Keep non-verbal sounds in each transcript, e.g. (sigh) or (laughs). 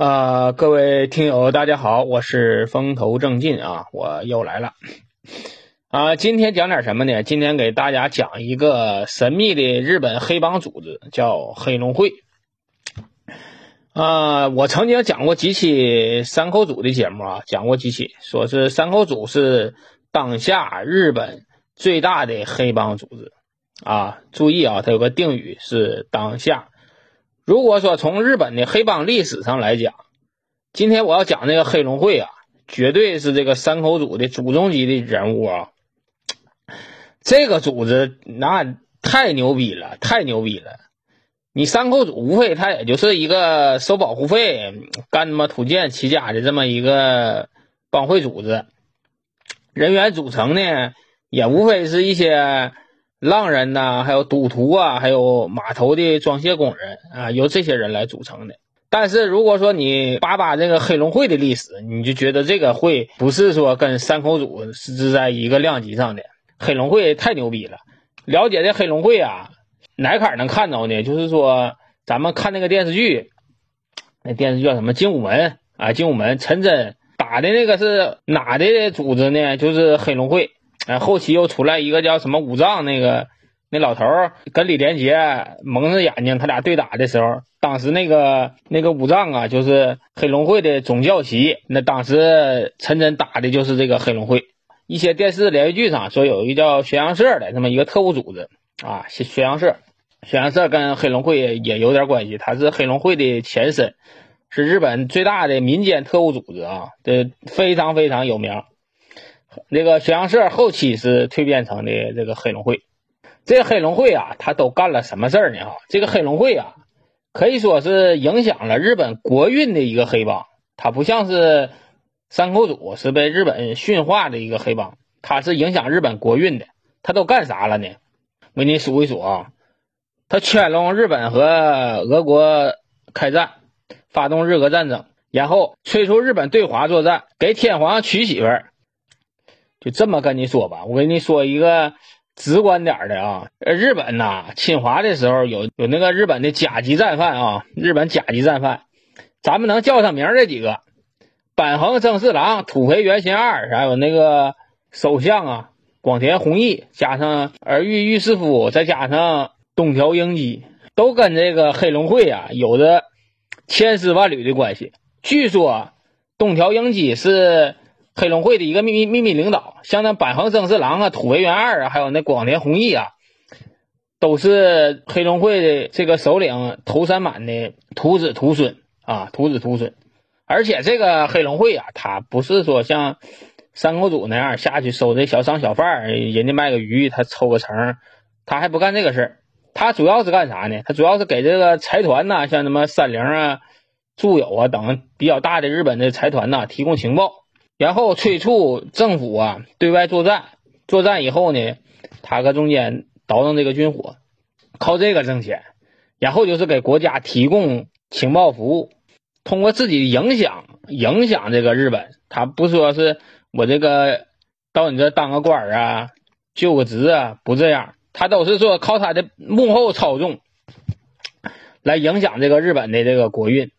啊，各位听友，大家好，我是风头正劲啊，我又来了啊。今天讲点什么呢？今天给大家讲一个神秘的日本黑帮组织，叫黑龙会啊。我曾经讲过几期山口组的节目啊，讲过几期，说是山口组是当下日本最大的黑帮组织啊。注意啊，它有个定语是当下。如果说从日本的黑帮历史上来讲，今天我要讲这个黑龙会啊，绝对是这个山口组的祖宗级的人物啊。这个组织那太牛逼了，太牛逼了！你山口组无非他也就是一个收保护费、干他妈土建起家的这么一个帮会组织，人员组成呢也无非是一些。浪人呐，还有赌徒啊，还有码头的装卸工人啊，由这些人来组成的。但是如果说你扒扒这个黑龙会的历史，你就觉得这个会不是说跟山口组是在一个量级上的。黑龙会太牛逼了！了解这黑龙会啊，哪坎能看着呢？就是说咱们看那个电视剧，那电视剧叫什么《精武门》啊，《精武门》陈真打的那个是哪的组织呢？就是黑龙会。哎，后期又出来一个叫什么武藏那个那老头儿跟李连杰蒙着眼睛，他俩对打的时候，当时那个那个武藏啊，就是黑龙会的总教习。那当时陈真打的就是这个黑龙会。一些电视连续剧上说有一个叫宣阳社的这么一个特务组织啊，宣阳社，宣阳社跟黑龙会也有点关系，它是黑龙会的前身，是日本最大的民间特务组织啊，这非常非常有名。那个沈阳社后期是蜕变成的这个黑龙会，这黑龙会啊，他都干了什么事儿呢？哈，这个黑龙会啊，可以说是影响了日本国运的一个黑帮。他不像是山口组是被日本驯化的一个黑帮，他是影响日本国运的。他都干啥了呢？我给你数一数啊，他圈拢日本和俄国开战，发动日俄战争，然后催促日本对华作战，给天皇娶媳妇儿。就这么跟你说吧，我跟你说一个直观点的啊，日本呐侵华的时候有有那个日本的甲级战犯啊，日本甲级战犯，咱们能叫上名这几个，板垣征四郎、土肥原贤二，还有那个首相啊广田弘毅，加上儿玉御师夫，再加上东条英机，都跟这个黑龙会啊有着千丝万缕的关系。据说东条英机是。黑龙会的一个秘密秘密领导，像那板横征四郎啊、土肥原二啊，还有那广田弘毅啊，都是黑龙会的这个首领头三满的徒子徒孙啊，徒子徒孙。而且这个黑龙会啊，他不是说像山口组那样下去收这小商小贩，人家卖个鱼他抽个成，他还不干这个事儿。他主要是干啥呢？他主要是给这个财团呐，像什么三菱啊、住友啊等比较大的日本的财团呐，提供情报。然后催促政府啊对外作战，作战以后呢，他搁中间倒腾这个军火，靠这个挣钱。然后就是给国家提供情报服务，通过自己的影响影响这个日本。他不说是我这个到你这当个官啊，就个职啊，不这样，他都是说靠他的幕后操纵来影响这个日本的这个国运。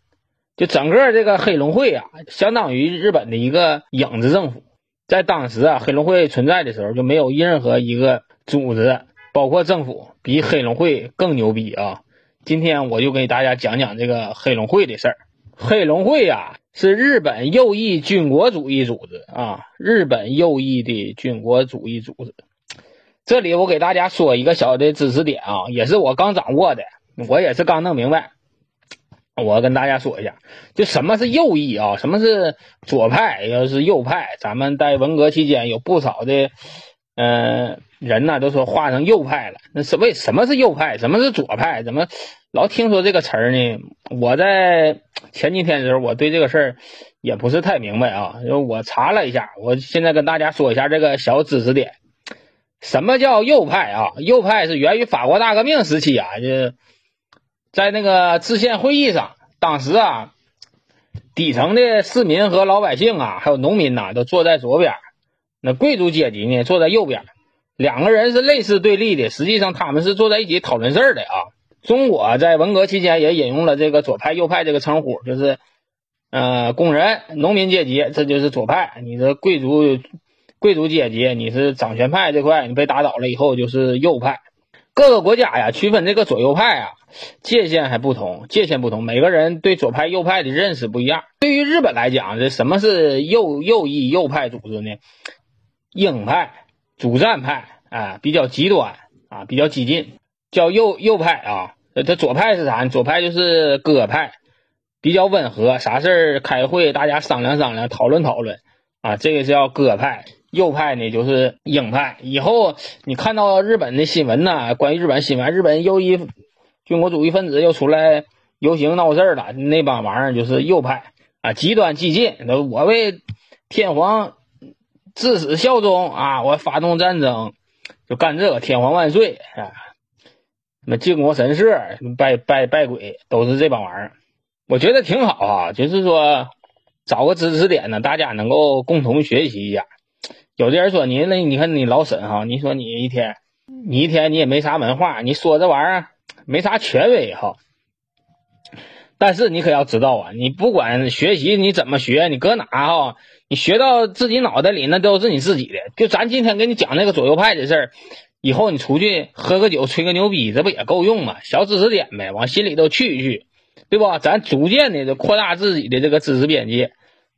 就整个这个黑龙会啊，相当于日本的一个影子政府。在当时啊，黑龙会存在的时候，就没有任何一个组织，包括政府，比黑龙会更牛逼啊！今天我就给大家讲讲这个黑龙会的事儿。黑龙会啊，是日本右翼军国主义组织啊，日本右翼的军国主义组织。这里我给大家说一个小的知识点啊，也是我刚掌握的，我也是刚弄明白。我跟大家说一下，就什么是右翼啊，什么是左派，要是右派，咱们在文革期间有不少的，嗯，人呢都说化成右派了。那是为什么是右派？什么是左派？怎么老听说这个词儿呢？我在前几天的时候，我对这个事儿也不是太明白啊。就我查了一下，我现在跟大家说一下这个小知识点。什么叫右派啊？右派是源于法国大革命时期啊，就。在那个制宪会议上，当时啊，底层的市民和老百姓啊，还有农民呐，都坐在左边，那贵族阶级呢，坐在右边。两个人是类似对立的，实际上他们是坐在一起讨论事儿的啊。中国在文革期间也引用了这个左派、右派这个称呼，就是呃，工人、农民阶级，这就是左派；你的贵族、贵族阶级，你是掌权派这块，你被打倒了以后就是右派。各个国家呀，区分这个左右派啊，界限还不同，界限不同，每个人对左派、右派的认识不一样。对于日本来讲，这什么是右右翼右派组织呢？鹰派、主战派啊，比较极端啊，比较激进，叫右右派啊。他左派是啥？左派就是鸽派。比较温和，啥事儿开会，大家商量商量，讨论讨论啊，这个叫鸽派。右派呢就是鹰派。以后你看到日本的新闻呢，关于日本新闻，日本右翼军国主义分子又出来游行闹事儿了，那帮玩意儿就是右派啊，极端激进。我为天皇至死效忠啊，我发动战争就干这个，天皇万岁啊，什么靖国神社，拜拜拜鬼，都是这帮玩意儿。我觉得挺好啊，就是说找个知识点呢，大家能够共同学习一下。有的人说你那，你看你老沈哈，你说你一天，你一天你也没啥文化，你说这玩意儿没啥权威哈。但是你可要知道啊，你不管学习你怎么学，你搁哪哈，你学到自己脑袋里那都是你自己的。就咱今天给你讲那个左右派的事儿，以后你出去喝个酒吹个牛逼，这不也够用吗？小知识点呗，往心里头去一去。对吧？咱逐渐的就扩大自己的这个知识边界，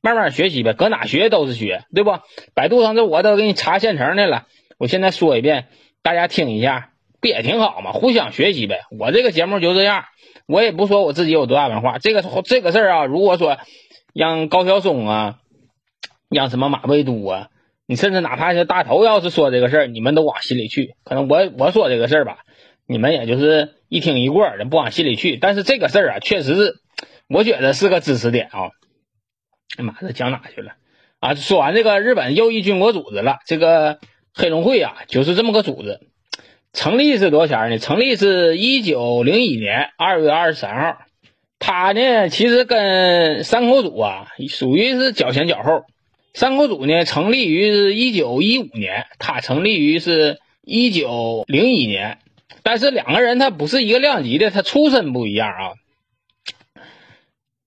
慢慢学习呗。搁哪学都是学，对不？百度上这我都给你查现成的了。我现在说一遍，大家听一下，不也挺好吗？互相学习呗。我这个节目就这样，我也不说我自己有多大文化。这个这个事儿啊，如果说让高晓松啊，让什么马未都啊，你甚至哪怕是大头要是说这个事儿，你们都往心里去。可能我我说这个事儿吧。你们也就是一听一过，的，不往心里去。但是这个事儿啊，确实是，我觉得是个知识点啊。哎妈，这讲哪去了啊？说完这个日本右翼军国组织了，这个黑龙会啊，就是这么个组织。成立是多少钱呢？成立是一九零一年二月二十三号。它呢，其实跟山口组啊，属于是脚前脚后。山口组呢，成立于是一九一五年，它成立于是一九零一年。但是两个人他不是一个量级的，他出身不一样啊。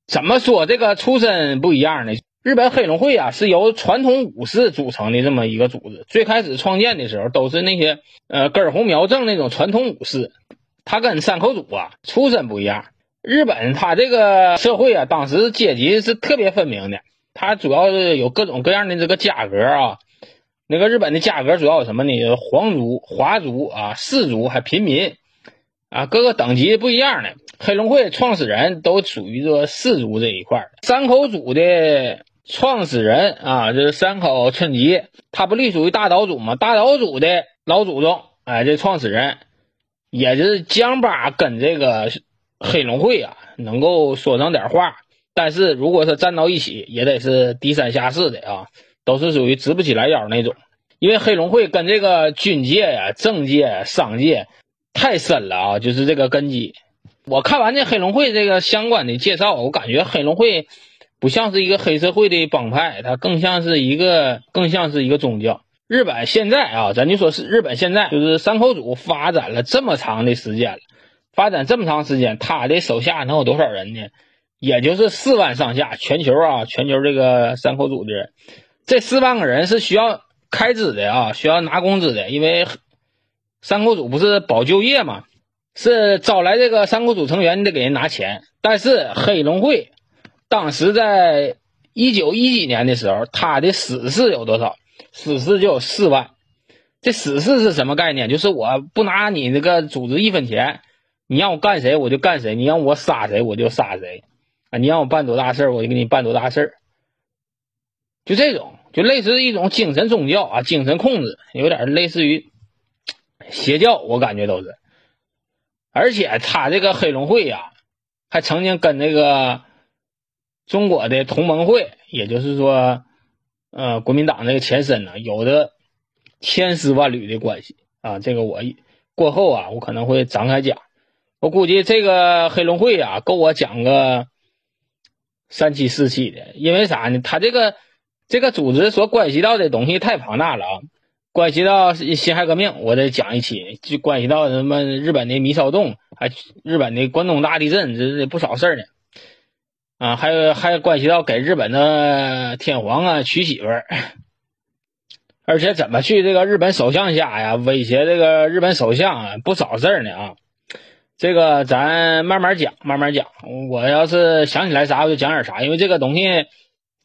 怎么说这个出身不一样呢？日本黑龙会啊是由传统武士组成的这么一个组织，最开始创建的时候都是那些呃根红苗正那种传统武士，他跟山口组啊出身不一样。日本他这个社会啊，当时阶级是特别分明的，他主要是有各种各样的这个价格啊。那个日本的价格主要有什么呢？皇族、华族啊、士族还平民啊，各个等级不一样的。黑龙会创始人都属于这个氏族这一块山口组的创始人啊，就是山口春吉，他不隶属于大岛组吗？大岛组的老祖宗，哎，这创始人也就是江巴跟这个黑龙会啊，能够说上点话。但是如果是站到一起，也得是低三下四的啊。都是属于直不起来腰那种，因为黑龙会跟这个军界呀、政界、商界太深了啊，就是这个根基。我看完这黑龙会这个相关的介绍，我感觉黑龙会不像是一个黑社会的帮派，它更像是一个更像是一个宗教。日本现在啊，咱就说是日本现在就是山口组发展了这么长的时间了，发展这么长时间，他的手下能有多少人呢？也就是四万上下，全球啊，全球这个山口组的人。这四万个人是需要开支的啊，需要拿工资的，因为三国组不是保就业嘛，是招来这个三国组成员，你得给人拿钱。但是黑龙会当时在一九一几年的时候，他的死士有多少？死士就有四万。这死士是什么概念？就是我不拿你那个组织一分钱，你让我干谁我就干谁，你让我杀谁我就杀谁啊！你让我办多大事儿我就给你办多大事儿就这种，就类似一种精神宗教啊，精神控制，有点类似于邪教，我感觉都是。而且他这个黑龙会呀，还曾经跟那个中国的同盟会，也就是说，呃，国民党那个前身呢，有着千丝万缕的关系啊。这个我过后啊，我可能会展开讲。我估计这个黑龙会啊，够我讲个三七四七的，因为啥呢？他这个。这个组织所关系到的东西太庞大了啊！关系到辛亥革命，我得讲一期；就关系到什么日本的米骚动，还日本的关东大地震，这这不少事儿呢。啊，还有还关系到给日本的天皇啊娶媳妇儿，(laughs) 而且怎么去这个日本首相家呀，威胁这个日本首相啊，不少事儿呢啊。这个咱慢慢讲，慢慢讲。我要是想起来啥，我就讲点啥，因为这个东西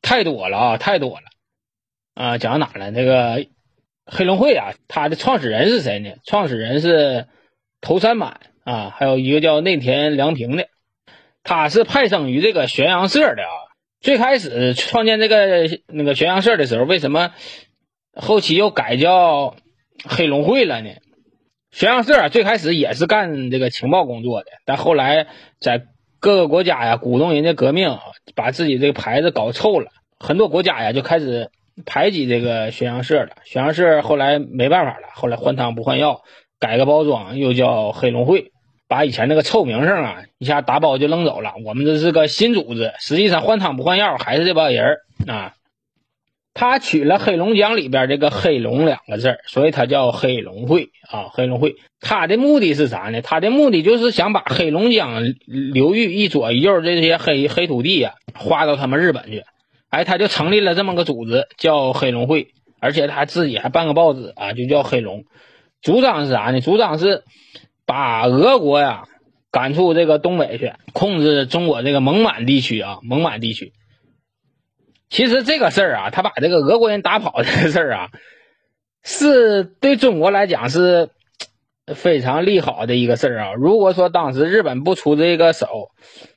太多了啊，太多了啊。讲到哪了？那个黑龙会啊，它的创始人是谁呢？创始人是头山满啊，还有一个叫内田良平的，他是派生于这个玄阳社的啊。最开始创建这个那个玄阳社的时候，为什么后期又改叫黑龙会了呢？玄阳社最开始也是干这个情报工作的，但后来在各个国家呀鼓动人家革命，把自己这个牌子搞臭了，很多国家呀就开始排挤这个宣阳社了。宣阳社后来没办法了，后来换汤不换药，改个包装，又叫黑龙会，把以前那个臭名声啊一下打包就扔走了。我们这是个新组织，实际上换汤不换药，还是这帮人啊。他取了黑龙江里边这个“黑龙”两个字儿，所以他叫黑龙会啊。黑龙会，他的目的是啥呢？他的目的就是想把黑龙江流域一左一右这些黑黑土地呀划到他们日本去。哎，他就成立了这么个组织，叫黑龙会，而且他自己还办个报纸啊，就叫黑龙。组长是啥呢？组长是把俄国呀赶出这个东北去，控制中国这个蒙满地区啊，蒙满地区。其实这个事儿啊，他把这个俄国人打跑这个事儿啊，是对中国来讲是非常利好的一个事儿啊。如果说当时日本不出这个手，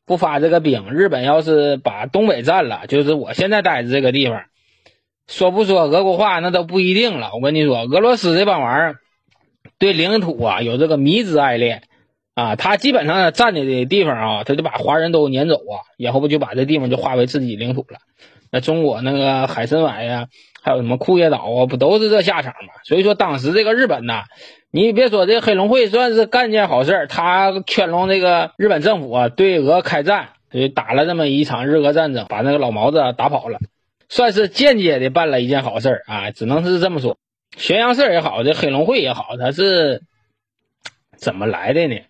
不发这个兵，日本要是把东北占了，就是我现在待的这个地方，说不说俄国话那都不一定了。我跟你说，俄罗斯这帮玩意儿对领土啊有这个迷之爱恋啊，他基本上占的地方啊，他就把华人都撵走啊，然后不就把这地方就划为自己领土了。那中国那个海参崴呀，还有什么库页岛啊，不都是这下场吗？所以说当时这个日本呐，你别说这黑龙会算是干件好事他圈拢这个日本政府啊，对俄开战，就打了这么一场日俄战争，把那个老毛子打跑了，算是间接的办了一件好事啊，只能是这么说。咸阳社也好，这黑龙会也好，它是怎么来的呢？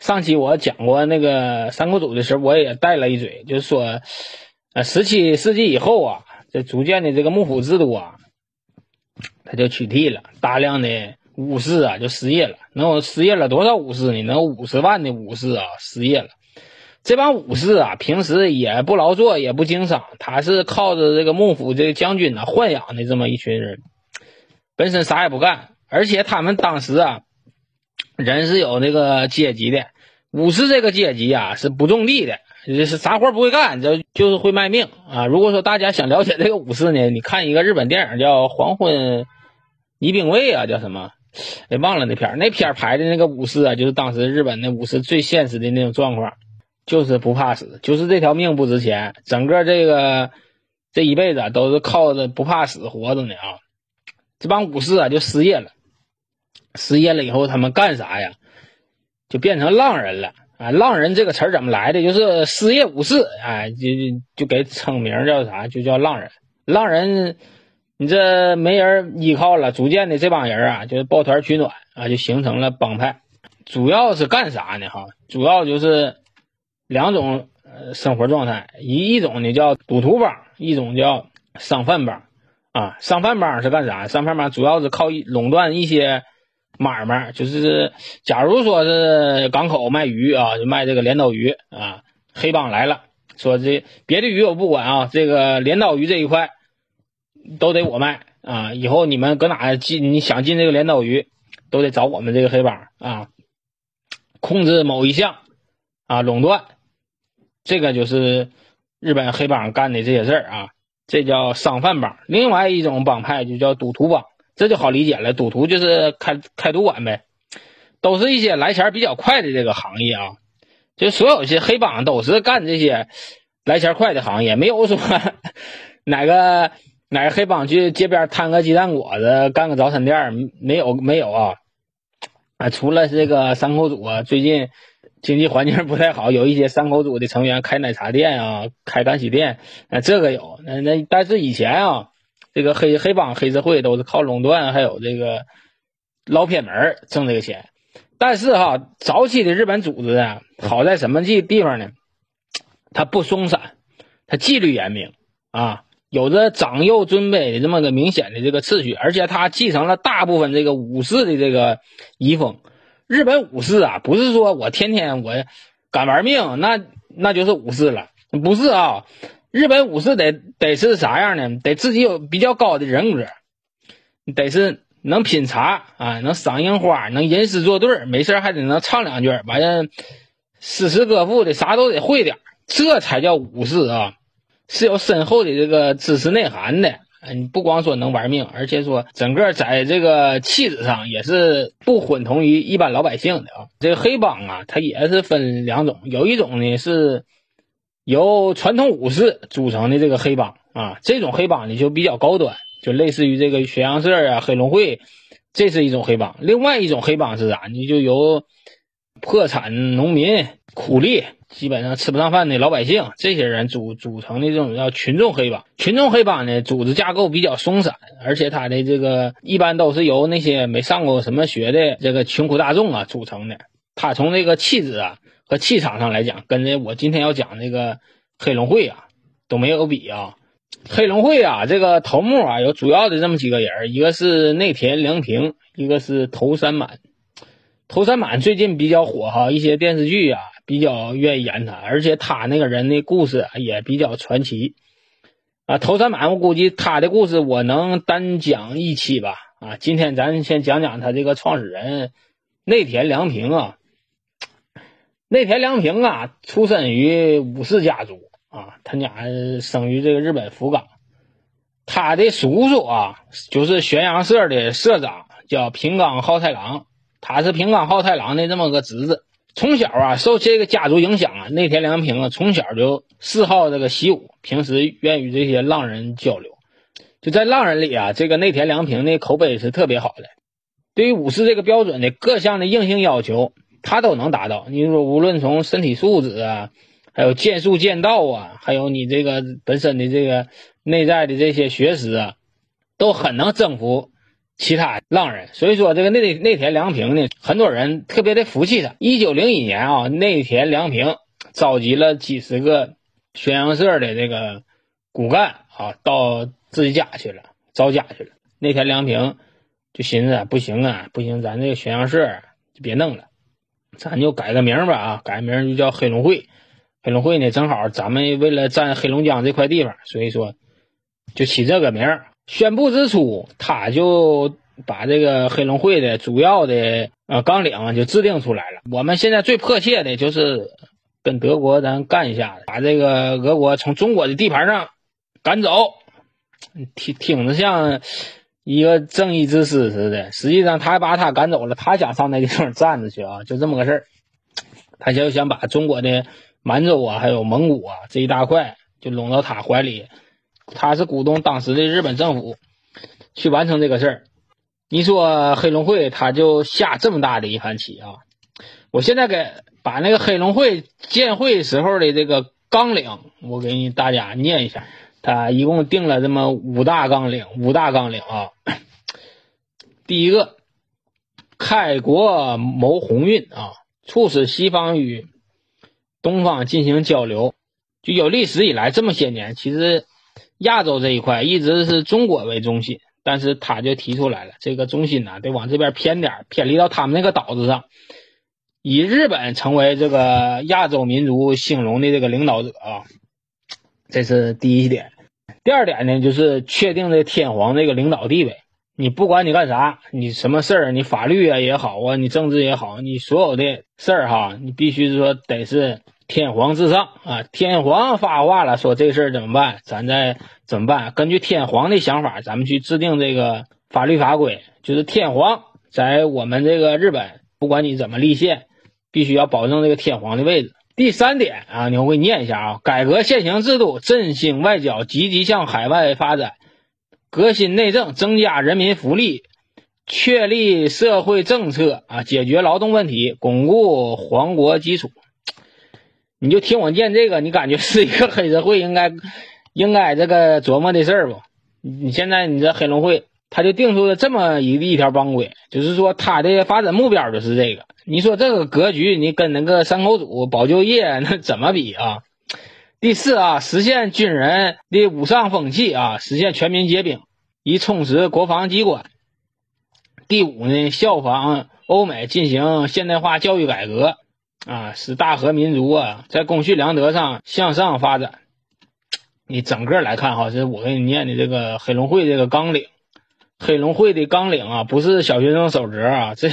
上期我讲过那个三国组的时候，我也带了一嘴，就是说。呃，十七世纪以后啊，这逐渐的这个幕府制度啊，他就取缔了，大量的武士啊就失业了。能有失业了多少武士呢？能有五十万的武士啊失业了。这帮武士啊，平时也不劳作，也不经商，他是靠着这个幕府这个将军呢豢养的这么一群人，本身啥也不干。而且他们当时啊，人是有那个阶级的，武士这个阶级啊是不种地的。这是啥活不会干，就就是会卖命啊！如果说大家想了解这个武士呢，你看一个日本电影叫《黄昏一兵卫》啊，叫什么？哎，忘了那片儿。那片儿拍的那个武士啊，就是当时日本的武士最现实的那种状况，就是不怕死，就是这条命不值钱，整个这个这一辈子都是靠着不怕死活着呢啊！这帮武士啊就失业了，失业了以后他们干啥呀？就变成浪人了。啊，浪人这个词儿怎么来的？就是失业武士，哎，就就给称名叫啥？就叫浪人。浪人，你这没人依靠了，逐渐的这帮人啊，就是抱团取暖啊，就形成了帮派。主要是干啥呢？哈，主要就是两种呃生活状态，一一种呢叫赌徒帮，一种叫商贩帮。啊，商贩帮是干啥？商贩帮主要是靠垄断一些。买卖就是，假如说是港口卖鱼啊，就卖这个镰刀鱼啊，黑帮来了，说这别的鱼我不管啊，这个镰刀鱼这一块都得我卖啊，以后你们搁哪进，你想进这个镰刀鱼，都得找我们这个黑帮啊，控制某一项啊，垄断，这个就是日本黑帮干的这些事儿啊，这叫商贩帮。另外一种帮派就叫赌徒帮。这就好理解了，赌徒就是开开赌馆呗，都是一些来钱比较快的这个行业啊。就所有些黑帮都是干这些来钱快的行业，没有说 (laughs) 哪个哪个黑帮去街边摊个鸡蛋果子，干个早餐店，没有没有啊啊！除了这个三口组啊，最近经济环境不太好，有一些三口组的成员开奶茶店啊，开干洗店啊，这个有。那那但是以前啊。这个黑黑帮黑社会都是靠垄断，还有这个捞偏门挣这个钱。但是哈，早期的日本组织啊，好在什么地地方呢？它不松散他纪律严明啊，有着长幼尊卑的这么个明显的这个次序，而且他继承了大部分这个武士的这个遗风。日本武士啊，不是说我天天我敢玩命，那那就是武士了，不是啊。日本武士得得是啥样呢？得自己有比较高的人格，得是能品茶啊，能赏樱花，能吟诗作对，没事还得能唱两句，完了诗词歌赋的啥都得会点，这才叫武士啊，是有深厚的这个知识内涵的。你不光说能玩命，而且说整个在这个气质上也是不混同于一般老百姓的啊。这个黑帮啊，它也是分两种，有一种呢是。由传统武士组成的这个黑帮啊，这种黑帮呢就比较高端，就类似于这个宣阳社啊、黑龙会，这是一种黑帮。另外一种黑帮是啥？你就由破产农民、苦力，基本上吃不上饭的老百姓，这些人组组成的这种叫群众黑帮。群众黑帮呢，组织架构比较松散，而且他的这个一般都是由那些没上过什么学的这个穷苦大众啊组成的。他从这个气质啊。和气场上来讲，跟这我今天要讲那个黑龙会啊都没有比啊。黑龙会啊，这个头目啊有主要的这么几个人，一个是内田良平，一个是头三满。头三满最近比较火哈，一些电视剧啊比较愿意演他，而且他那个人的故事也比较传奇啊。头三满，我估计他的故事我能单讲一期吧啊。今天咱先讲讲他这个创始人内田良平啊。内田良平啊，出身于武士家族啊，他家生于这个日本福冈。他的叔叔啊，就是玄阳社的社长，叫平冈浩太郎。他是平冈浩太郎的这么个侄子。从小啊，受这个家族影响啊，内田良平啊，从小就嗜好这个习武，平时愿与这些浪人交流。就在浪人里啊，这个内田良平的口碑是特别好的。对于武士这个标准的各项的硬性要求。他都能达到。你说，无论从身体素质啊，还有剑术剑道啊，还有你这个本身的这个内在的这些学识啊，都很能征服其他浪人。所以说，这个内内田良平呢，很多人特别的服气他。一九零一年啊，内田良平召集了几十个宣扬社的这个骨干啊，到自己家去了，招家去了。内田良平就寻思，不行啊，不行，咱这个宣扬社就别弄了。咱就改个名吧啊，改名就叫黑龙会。黑龙会呢，正好咱们为了占黑龙江这块地方，所以说就起这个名儿。宣布之初，他就把这个黑龙会的主要的呃纲领就制定出来了。我们现在最迫切的就是跟德国咱干一下，把这个俄国从中国的地盘上赶走。听听着像。一个正义之师似的，实际上他把他赶走了。他想上那地方站着去啊，就这么个事儿。他就想把中国的满洲啊，还有蒙古啊这一大块就拢到他怀里。他是鼓动当时的日本政府去完成这个事儿。你说黑龙会他就下这么大的一盘棋啊！我现在给把那个黑龙会建会时候的这个纲领，我给你大家念一下。他一共定了这么五大纲领，五大纲领啊。第一个，开国谋鸿运啊，促使西方与东方进行交流。就有历史以来这么些年，其实亚洲这一块一直是中国为中心，但是他就提出来了，这个中心呢得往这边偏点，偏离到他们那个岛子上，以日本成为这个亚洲民族兴隆的这个领导者啊。这是第一点，第二点呢，就是确定这天皇这个领导地位。你不管你干啥，你什么事儿，你法律啊也好啊，你政治也好，你所有的事儿哈，你必须说得是天皇至上啊。天皇发话了，说这事儿怎么办，咱再怎么办？根据天皇的想法，咱们去制定这个法律法规。就是天皇在我们这个日本，不管你怎么立宪，必须要保证这个天皇的位置。第三点啊，你我给你念一下啊：改革现行制度，振兴外交，积极向海外发展，革新内政，增加人民福利，确立社会政策啊，解决劳动问题，巩固皇国基础。你就听我念这个，你感觉是一个黑社会应该应该这个琢磨的事儿不？你现在你这黑龙会，他就定出了这么一一条帮规，就是说他的发展目标就是这个。你说这个格局，你跟那个山口组保就业那怎么比啊？第四啊，实现军人的武上风气啊，实现全民皆兵，以充实国防机关。第五呢，效仿欧美进行现代化教育改革啊，使大和民族啊在公序良德上向上发展。你整个来看哈，是我给你念的这个黑龙会这个纲领。黑龙会的纲领啊，不是小学生守则啊，(laughs) 这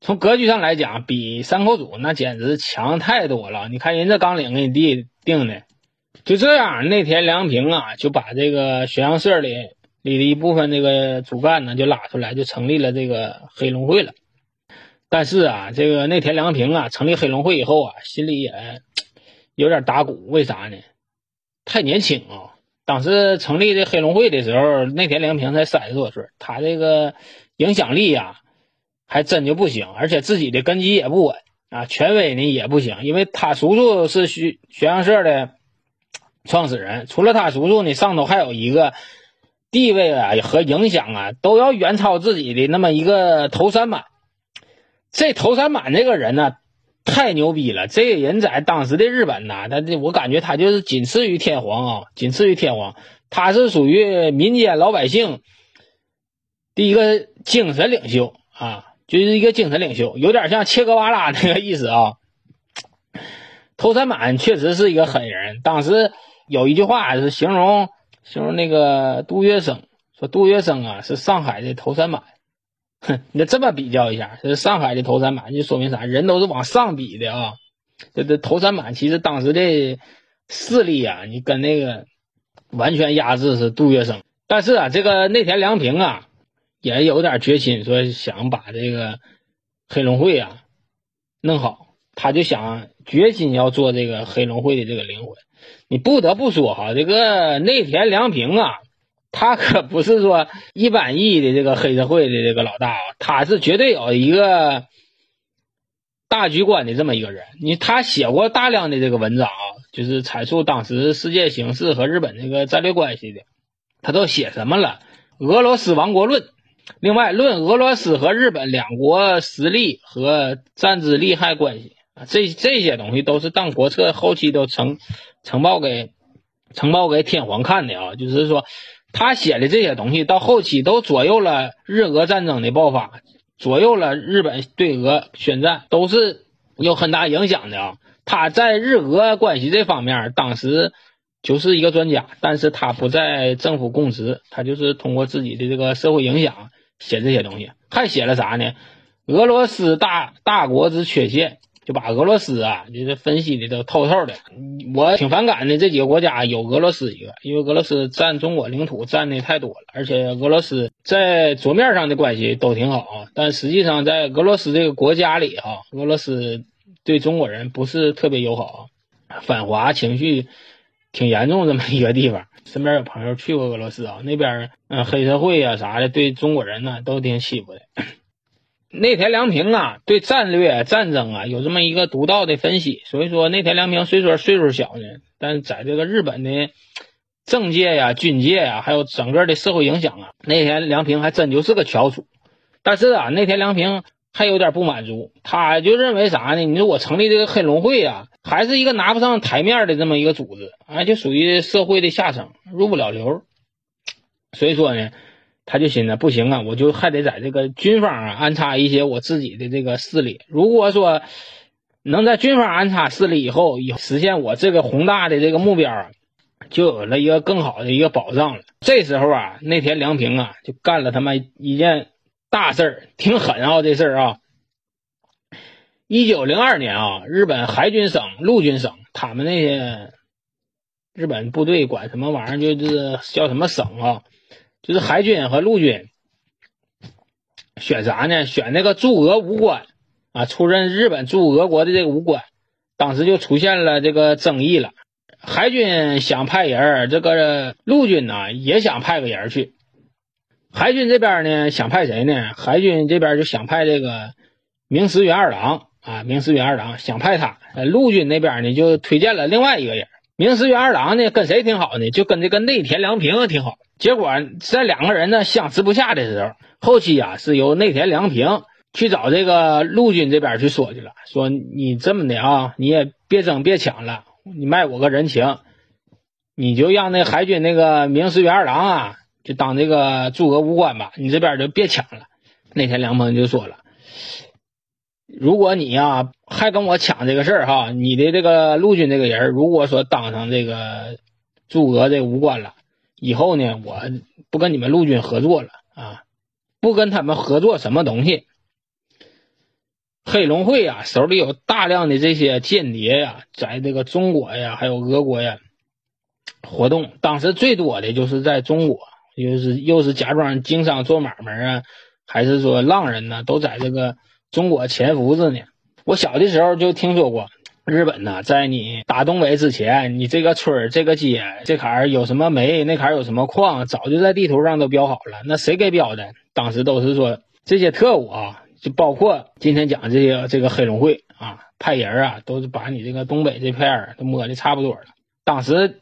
从格局上来讲，比三口组那简直强太多了。你看人这纲领给你定定的，就这样，内田良平啊，就把这个宣阳社里里的一部分这个主干呢，就拉出来，就成立了这个黑龙会了。但是啊，这个内田良平啊，成立黑龙会以后啊，心里也有点打鼓，为啥呢？太年轻啊。当时成立这黑龙会的时候，内田良平才三十多岁，他这个影响力呀，还真就不行，而且自己的根基也不稳啊，权威呢也不行，因为他叔叔是宣宣阳社的创始人，除了他叔叔呢，上头还有一个地位啊和影响啊都要远超自己的那么一个头三满。这头三满这个人呢。太牛逼了！这个人在当时的日本呐，他这我感觉他就是仅次于天皇啊，仅次于天皇。他是属于民间老百姓第一个精神领袖啊，就是一个精神领袖，有点像切格瓦拉那个意思啊。头三满确实是一个狠人。当时有一句话是形容形容那个杜月笙，说杜月笙啊是上海的头三满。哼，你这么比较一下，这上海的头三板，就说明啥？人都是往上比的啊。这这头三板其实当时的势力啊，你跟那个完全压制是杜月笙。但是啊，这个内田良平啊，也有点决心，说想把这个黑龙会啊弄好。他就想决心要做这个黑龙会的这个灵魂。你不得不说哈，这个内田良平啊。他可不是说一般意义的这个黑社会的这个老大啊，他是绝对有一个大局观的这么一个人。你他写过大量的这个文章啊，就是阐述当时世界形势和日本这个战略关系的。他都写什么了？《俄罗斯王国论》，另外论俄罗斯和日本两国实力和战之利害关系啊，这这些东西都是当国策后期都呈呈报给呈报给天皇看的啊，就是说。他写的这些东西到后期都左右了日俄战争的爆发，左右了日本对俄宣战，都是有很大影响的啊。他在日俄关系这方面，当时就是一个专家，但是他不在政府供职，他就是通过自己的这个社会影响写这些东西。还写了啥呢？俄罗斯大大国之缺陷。就把俄罗斯啊，就是分析的都透透的。我挺反感的，这几个国家有俄罗斯一个，因为俄罗斯占中国领土占的太多了，而且俄罗斯在桌面上的关系都挺好啊，但实际上在俄罗斯这个国家里哈，俄罗斯对中国人不是特别友好，反华情绪挺严重这么一个地方。身边有朋友去过俄罗斯啊，那边嗯黑社会啊啥的，对中国人呢都挺欺负的。内田良平啊，对战略战争啊有这么一个独到的分析。所以说，内田良平虽说岁数小呢，但在这个日本的政界呀、军界呀，还有整个的社会影响啊，内田良平还真就是个翘楚。但是啊，内田良平还有点不满足，他就认为啥呢？你说我成立这个黑龙会啊，还是一个拿不上台面的这么一个组织啊，就属于社会的下层，入不了流。所以说呢。他就寻思不行啊，我就还得在这个军方啊安插一些我自己的这个势力。如果说能在军方安插势力以后，以实现我这个宏大的这个目标，就有了一个更好的一个保障了。这时候啊，那天梁平啊就干了他妈一件大事儿，挺狠啊这事儿啊。一九零二年啊，日本海军省、陆军省，他们那些日本部队管什么玩意儿，就是叫什么省啊？就是海军和陆军选啥呢？选那个驻俄武官啊，出任日本驻俄国的这个武官，当时就出现了这个争议了。海军想派人，这个陆军呢也想派个人去。海军这边呢想派谁呢？海军这边就想派这个明石元二郎啊，明石元二郎想派他。陆军那边呢就推荐了另外一个人，明石元二郎呢跟谁挺好呢？就跟这个内田良平挺好。结果在两个人呢相持不下的时候，后期啊是由内田良平去找这个陆军这边去说去了，说你这么的啊，你也别争别抢了，你卖我个人情，你就让那海军那个明石元二郎啊，就当这个驻俄武官吧，你这边就别抢了。那天梁鹏就说了，如果你呀还跟我抢这个事儿哈，你的这个陆军这个人如果说当上这个驻俄这武官了，以后呢，我不跟你们陆军合作了啊，不跟他们合作什么东西。黑龙会啊，手里有大量的这些间谍呀，在这个中国呀，还有俄国呀活动。当时最多的就是在中国，又是又是假装经商做买卖啊，还是说浪人呢，都在这个中国潜伏着呢。我小的时候就听说过，日本呢，在你打东北之前，你这个村儿、这个街、这坎儿有什么煤，那坎儿有什么矿，早就在地图上都标好了。那谁给标的？当时都是说这些特务啊。就包括今天讲这些这个黑龙会啊，派人啊，都是把你这个东北这片儿都摸的差不多了。当时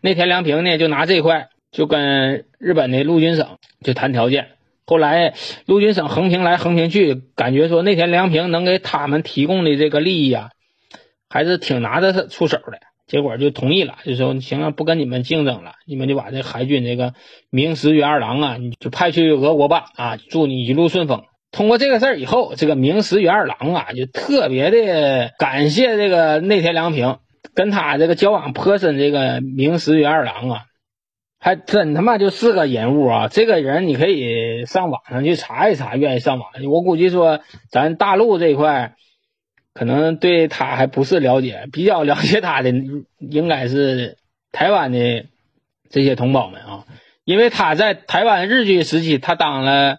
那田良平呢，就拿这块就跟日本的陆军省就谈条件。后来陆军省横平来横平去，感觉说内田良平能给他们提供的这个利益啊，还是挺拿得出手的。结果就同意了，就说行了，不跟你们竞争了，你们就把这海军这个明石元二郎啊，你就派去俄国吧啊，祝你一路顺风。通过这个事儿以后，这个明石元二郎啊，就特别的感谢这个内田良平，跟他这个交往颇深。这个明石元二郎啊，还真他妈就是个人物啊！这个人你可以上网上去查一查，愿意上网。我估计说，咱大陆这一块可能对他还不是了解，比较了解他的应该是台湾的这些同胞们啊，因为他在台湾日据时期，他当了。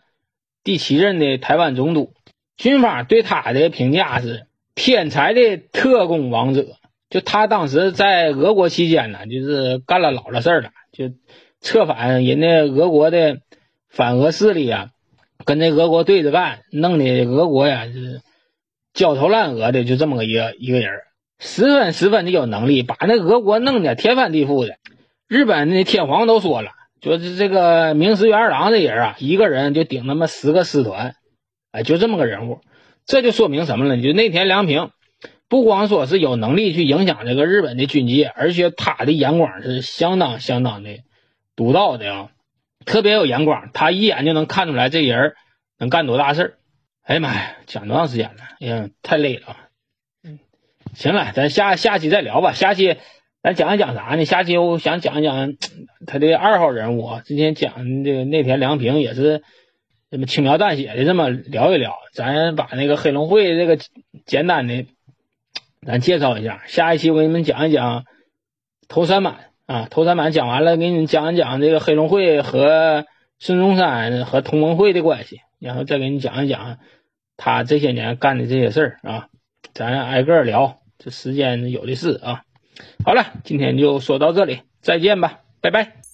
第七任的台湾总督，军方对他的评价是天才的特工王者。就他当时在俄国期间呢，就是干了老了事儿了，就策反人家俄国的反俄势力啊，跟那俄国对着干，弄的俄国呀是焦头烂额的，就这么个一个一个人，十分十分的有能力，把那俄国弄得天翻地覆的。日本那天皇都说了。就是这个明石元二郎这人啊，一个人就顶他妈十个师团，哎，就这么个人物，这就说明什么了？就内田良平，不光说是有能力去影响这个日本的军界，而且他的眼光是相当相当的独到的啊，特别有眼光，他一眼就能看出来这人能干多大事儿。哎呀妈呀，讲多长时间了？哎呀，太累了。嗯，行了，咱下下期再聊吧，下期。咱讲一讲啥呢？下期我想讲一讲他的二号人物，之前讲这个内田良平也是这么轻描淡写的这么聊一聊。咱把那个黑龙会这个简单的咱介绍一下。下一期我给你们讲一讲头三满啊，头三满讲完了，给你们讲一讲这个黑龙会和孙中山和同盟会的关系，然后再给你讲一讲他这些年干的这些事儿啊。咱挨个聊，这时间有的是啊。好了，今天就说到这里，再见吧，拜拜。